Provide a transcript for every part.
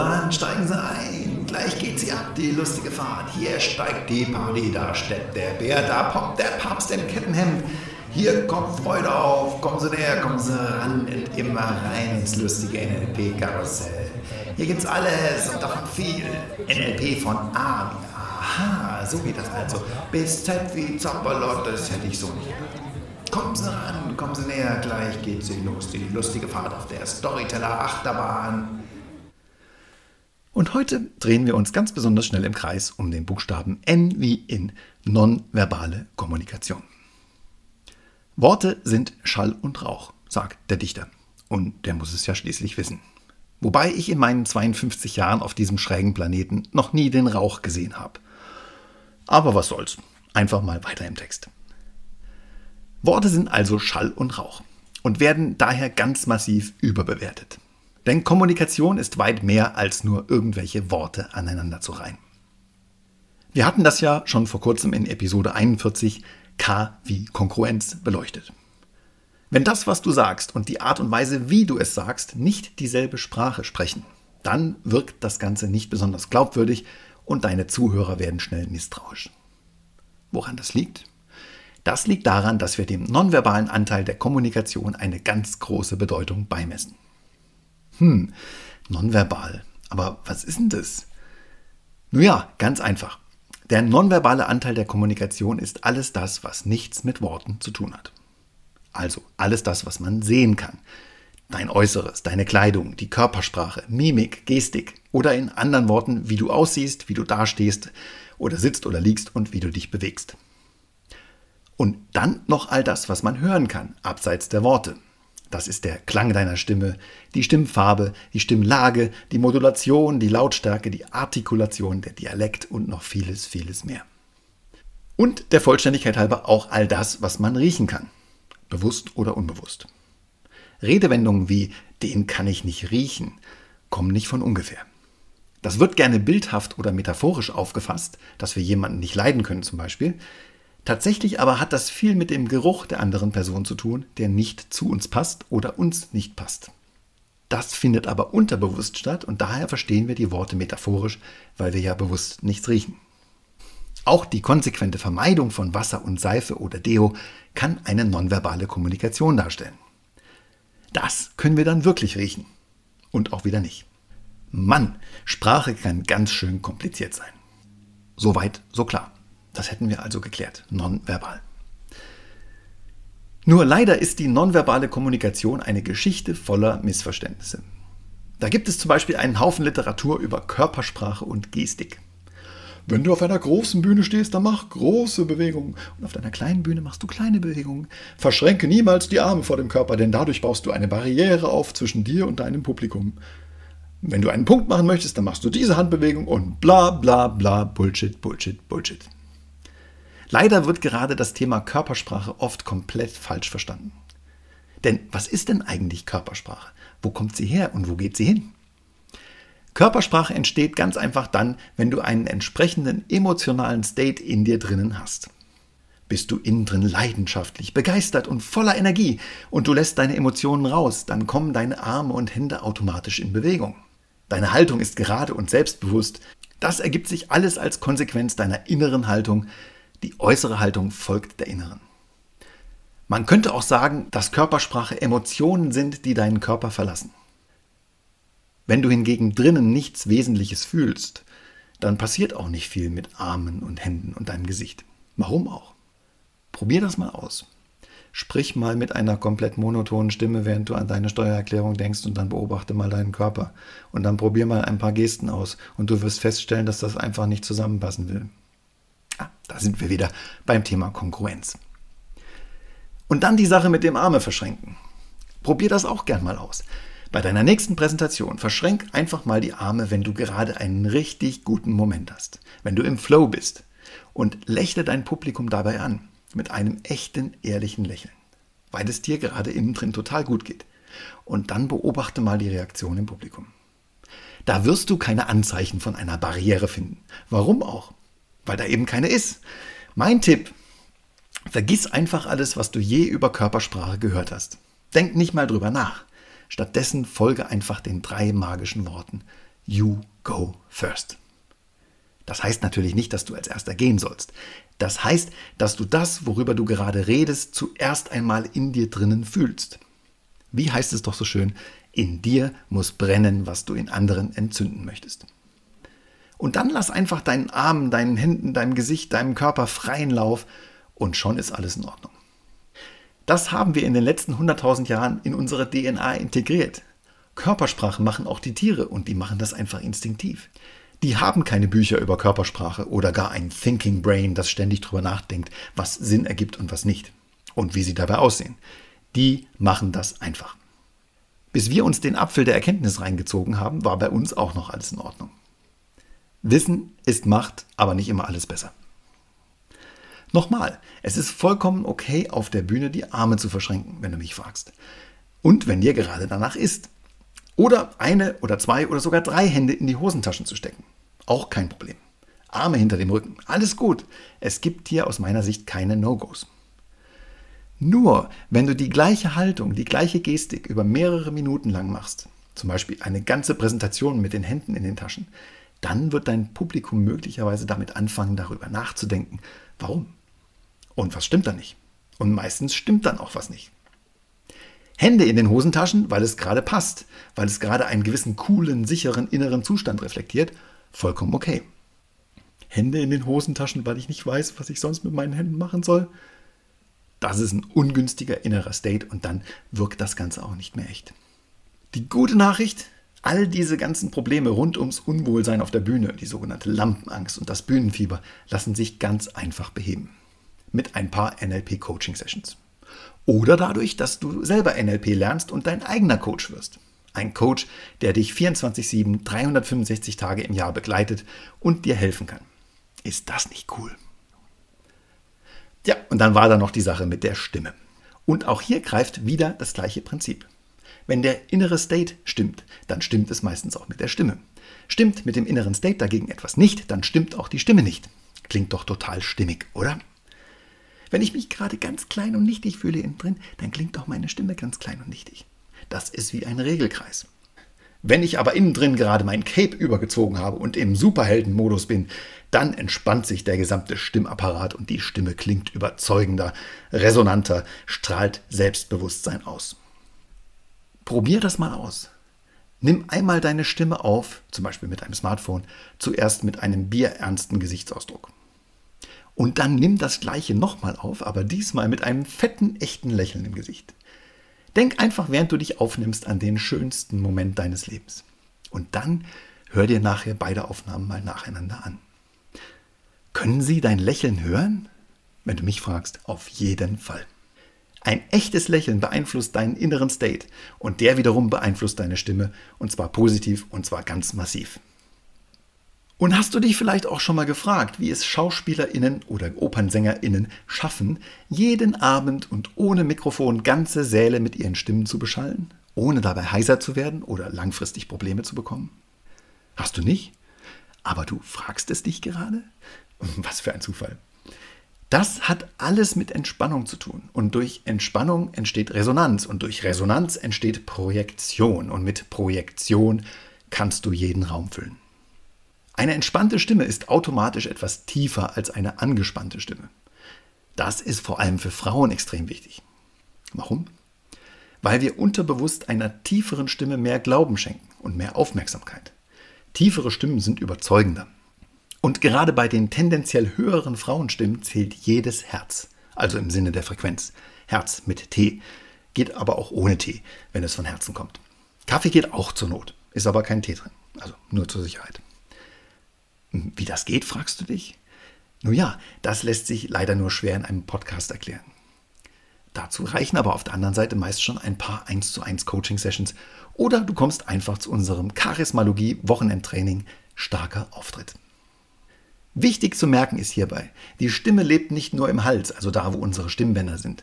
an, steigen Sie ein. Gleich geht sie ab, die lustige Fahrt. Hier steigt die Party, da steppt der Bär, da poppt der Papst im Kettenhemd. Hier kommt Freude auf, kommen Sie näher, kommen Sie ran und immer rein ins lustige NLP-Karussell. Hier gibt's alles und davon viel. NLP von A Aha, so geht das also. Bis Z wie Zopperlot, das hätte ich so nicht gedacht. Kommen Sie ran, kommen Sie näher, gleich geht sie los. Die lustige Fahrt auf der Storyteller-Achterbahn. Und heute drehen wir uns ganz besonders schnell im Kreis um den Buchstaben N wie in nonverbale Kommunikation. Worte sind Schall und Rauch, sagt der Dichter. Und der muss es ja schließlich wissen. Wobei ich in meinen 52 Jahren auf diesem schrägen Planeten noch nie den Rauch gesehen habe. Aber was soll's. Einfach mal weiter im Text. Worte sind also Schall und Rauch und werden daher ganz massiv überbewertet. Denn Kommunikation ist weit mehr als nur irgendwelche Worte aneinander zu reihen. Wir hatten das ja schon vor kurzem in Episode 41 K wie Konkurrenz beleuchtet. Wenn das, was du sagst und die Art und Weise, wie du es sagst, nicht dieselbe Sprache sprechen, dann wirkt das Ganze nicht besonders glaubwürdig und deine Zuhörer werden schnell misstrauisch. Woran das liegt? Das liegt daran, dass wir dem nonverbalen Anteil der Kommunikation eine ganz große Bedeutung beimessen. Hm, nonverbal. Aber was ist denn das? Nun ja, ganz einfach. Der nonverbale Anteil der Kommunikation ist alles das, was nichts mit Worten zu tun hat. Also alles das, was man sehen kann. Dein Äußeres, deine Kleidung, die Körpersprache, Mimik, Gestik oder in anderen Worten, wie du aussiehst, wie du dastehst oder sitzt oder liegst und wie du dich bewegst. Und dann noch all das, was man hören kann, abseits der Worte. Das ist der Klang deiner Stimme, die Stimmfarbe, die Stimmlage, die Modulation, die Lautstärke, die Artikulation, der Dialekt und noch vieles, vieles mehr. Und der Vollständigkeit halber auch all das, was man riechen kann, bewusst oder unbewusst. Redewendungen wie den kann ich nicht riechen kommen nicht von ungefähr. Das wird gerne bildhaft oder metaphorisch aufgefasst, dass wir jemanden nicht leiden können zum Beispiel. Tatsächlich aber hat das viel mit dem Geruch der anderen Person zu tun, der nicht zu uns passt oder uns nicht passt. Das findet aber unterbewusst statt und daher verstehen wir die Worte metaphorisch, weil wir ja bewusst nichts riechen. Auch die konsequente Vermeidung von Wasser und Seife oder Deo kann eine nonverbale Kommunikation darstellen. Das können wir dann wirklich riechen und auch wieder nicht. Mann, Sprache kann ganz schön kompliziert sein. Soweit, so klar. Das hätten wir also geklärt, nonverbal. Nur leider ist die nonverbale Kommunikation eine Geschichte voller Missverständnisse. Da gibt es zum Beispiel einen Haufen Literatur über Körpersprache und Gestik. Wenn du auf einer großen Bühne stehst, dann mach große Bewegungen. Und auf deiner kleinen Bühne machst du kleine Bewegungen. Verschränke niemals die Arme vor dem Körper, denn dadurch baust du eine Barriere auf zwischen dir und deinem Publikum. Wenn du einen Punkt machen möchtest, dann machst du diese Handbewegung und bla bla bla Bullshit, Bullshit, Bullshit. Leider wird gerade das Thema Körpersprache oft komplett falsch verstanden. Denn was ist denn eigentlich Körpersprache? Wo kommt sie her und wo geht sie hin? Körpersprache entsteht ganz einfach dann, wenn du einen entsprechenden emotionalen State in dir drinnen hast. Bist du innen drin leidenschaftlich, begeistert und voller Energie und du lässt deine Emotionen raus, dann kommen deine Arme und Hände automatisch in Bewegung. Deine Haltung ist gerade und selbstbewusst. Das ergibt sich alles als Konsequenz deiner inneren Haltung, die äußere Haltung folgt der inneren. Man könnte auch sagen, dass Körpersprache Emotionen sind, die deinen Körper verlassen. Wenn du hingegen drinnen nichts Wesentliches fühlst, dann passiert auch nicht viel mit Armen und Händen und deinem Gesicht. Warum auch? Probier das mal aus. Sprich mal mit einer komplett monotonen Stimme, während du an deine Steuererklärung denkst und dann beobachte mal deinen Körper. Und dann probier mal ein paar Gesten aus und du wirst feststellen, dass das einfach nicht zusammenpassen will. Ah, da sind wir wieder beim Thema Konkurrenz. Und dann die Sache mit dem Arme verschränken. Probier das auch gern mal aus. Bei deiner nächsten Präsentation verschränk einfach mal die Arme, wenn du gerade einen richtig guten Moment hast, wenn du im Flow bist und lächle dein Publikum dabei an mit einem echten, ehrlichen Lächeln, weil es dir gerade innen drin total gut geht. Und dann beobachte mal die Reaktion im Publikum. Da wirst du keine Anzeichen von einer Barriere finden. Warum auch? Weil da eben keine ist. Mein Tipp, vergiss einfach alles, was du je über Körpersprache gehört hast. Denk nicht mal drüber nach. Stattdessen folge einfach den drei magischen Worten. you go first. Das heißt natürlich nicht, dass du als erster gehen sollst. Das heißt, dass du das, worüber du gerade redest, zuerst einmal in dir drinnen fühlst. Wie heißt es doch so schön, in dir muss brennen, was du in anderen entzünden möchtest. Und dann lass einfach deinen Armen, deinen Händen, deinem Gesicht, deinem Körper freien Lauf und schon ist alles in Ordnung. Das haben wir in den letzten 100.000 Jahren in unsere DNA integriert. Körpersprache machen auch die Tiere und die machen das einfach instinktiv. Die haben keine Bücher über Körpersprache oder gar ein Thinking Brain, das ständig darüber nachdenkt, was Sinn ergibt und was nicht und wie sie dabei aussehen. Die machen das einfach. Bis wir uns den Apfel der Erkenntnis reingezogen haben, war bei uns auch noch alles in Ordnung. Wissen ist Macht, aber nicht immer alles besser. Nochmal, es ist vollkommen okay, auf der Bühne die Arme zu verschränken, wenn du mich fragst. Und wenn dir gerade danach ist. Oder eine oder zwei oder sogar drei Hände in die Hosentaschen zu stecken. Auch kein Problem. Arme hinter dem Rücken. Alles gut. Es gibt hier aus meiner Sicht keine No-Gos. Nur wenn du die gleiche Haltung, die gleiche Gestik über mehrere Minuten lang machst, zum Beispiel eine ganze Präsentation mit den Händen in den Taschen, dann wird dein Publikum möglicherweise damit anfangen, darüber nachzudenken, warum und was stimmt da nicht. Und meistens stimmt dann auch was nicht. Hände in den Hosentaschen, weil es gerade passt, weil es gerade einen gewissen coolen, sicheren inneren Zustand reflektiert, vollkommen okay. Hände in den Hosentaschen, weil ich nicht weiß, was ich sonst mit meinen Händen machen soll, das ist ein ungünstiger innerer State und dann wirkt das Ganze auch nicht mehr echt. Die gute Nachricht, All diese ganzen Probleme rund ums Unwohlsein auf der Bühne, die sogenannte Lampenangst und das Bühnenfieber, lassen sich ganz einfach beheben. Mit ein paar NLP-Coaching-Sessions. Oder dadurch, dass du selber NLP lernst und dein eigener Coach wirst. Ein Coach, der dich 24-7, 365 Tage im Jahr begleitet und dir helfen kann. Ist das nicht cool? Ja, und dann war da noch die Sache mit der Stimme. Und auch hier greift wieder das gleiche Prinzip. Wenn der innere State stimmt, dann stimmt es meistens auch mit der Stimme. Stimmt mit dem inneren State dagegen etwas nicht, dann stimmt auch die Stimme nicht. Klingt doch total stimmig, oder? Wenn ich mich gerade ganz klein und nichtig fühle innen drin, dann klingt doch meine Stimme ganz klein und nichtig. Das ist wie ein Regelkreis. Wenn ich aber innen drin gerade mein Cape übergezogen habe und im Superheldenmodus bin, dann entspannt sich der gesamte Stimmapparat und die Stimme klingt überzeugender, resonanter, strahlt Selbstbewusstsein aus. Probier das mal aus. Nimm einmal deine Stimme auf, zum Beispiel mit einem Smartphone, zuerst mit einem bierernsten Gesichtsausdruck. Und dann nimm das gleiche nochmal auf, aber diesmal mit einem fetten, echten Lächeln im Gesicht. Denk einfach, während du dich aufnimmst, an den schönsten Moment deines Lebens. Und dann hör dir nachher beide Aufnahmen mal nacheinander an. Können sie dein Lächeln hören? Wenn du mich fragst, auf jeden Fall. Ein echtes Lächeln beeinflusst deinen inneren State und der wiederum beeinflusst deine Stimme und zwar positiv und zwar ganz massiv. Und hast du dich vielleicht auch schon mal gefragt, wie es Schauspielerinnen oder Opernsängerinnen schaffen, jeden Abend und ohne Mikrofon ganze Säle mit ihren Stimmen zu beschallen, ohne dabei heiser zu werden oder langfristig Probleme zu bekommen? Hast du nicht? Aber du fragst es dich gerade? Was für ein Zufall. Das hat alles mit Entspannung zu tun. Und durch Entspannung entsteht Resonanz. Und durch Resonanz entsteht Projektion. Und mit Projektion kannst du jeden Raum füllen. Eine entspannte Stimme ist automatisch etwas tiefer als eine angespannte Stimme. Das ist vor allem für Frauen extrem wichtig. Warum? Weil wir unterbewusst einer tieferen Stimme mehr Glauben schenken und mehr Aufmerksamkeit. Tiefere Stimmen sind überzeugender. Und gerade bei den tendenziell höheren Frauenstimmen zählt jedes Herz, also im Sinne der Frequenz. Herz mit T, geht aber auch ohne T, wenn es von Herzen kommt. Kaffee geht auch zur Not, ist aber kein Tee drin, also nur zur Sicherheit. Wie das geht, fragst du dich? Nun ja, das lässt sich leider nur schwer in einem Podcast erklären. Dazu reichen aber auf der anderen Seite meist schon ein paar 1 zu 1 Coaching-Sessions oder du kommst einfach zu unserem Charismalogie-Wochenendtraining Starker Auftritt. Wichtig zu merken ist hierbei, die Stimme lebt nicht nur im Hals, also da, wo unsere Stimmbänder sind.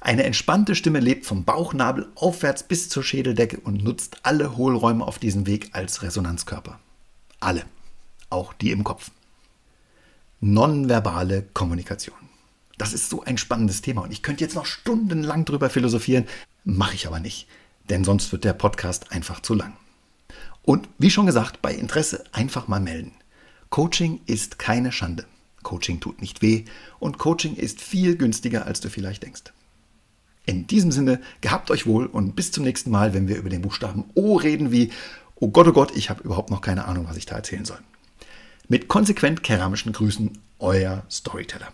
Eine entspannte Stimme lebt vom Bauchnabel aufwärts bis zur Schädeldecke und nutzt alle Hohlräume auf diesem Weg als Resonanzkörper. Alle, auch die im Kopf. Nonverbale Kommunikation. Das ist so ein spannendes Thema und ich könnte jetzt noch stundenlang drüber philosophieren, mache ich aber nicht, denn sonst wird der Podcast einfach zu lang. Und wie schon gesagt, bei Interesse einfach mal melden. Coaching ist keine Schande. Coaching tut nicht weh und Coaching ist viel günstiger, als du vielleicht denkst. In diesem Sinne, gehabt euch wohl und bis zum nächsten Mal, wenn wir über den Buchstaben O reden, wie, oh Gott, oh Gott, ich habe überhaupt noch keine Ahnung, was ich da erzählen soll. Mit konsequent keramischen Grüßen, euer Storyteller.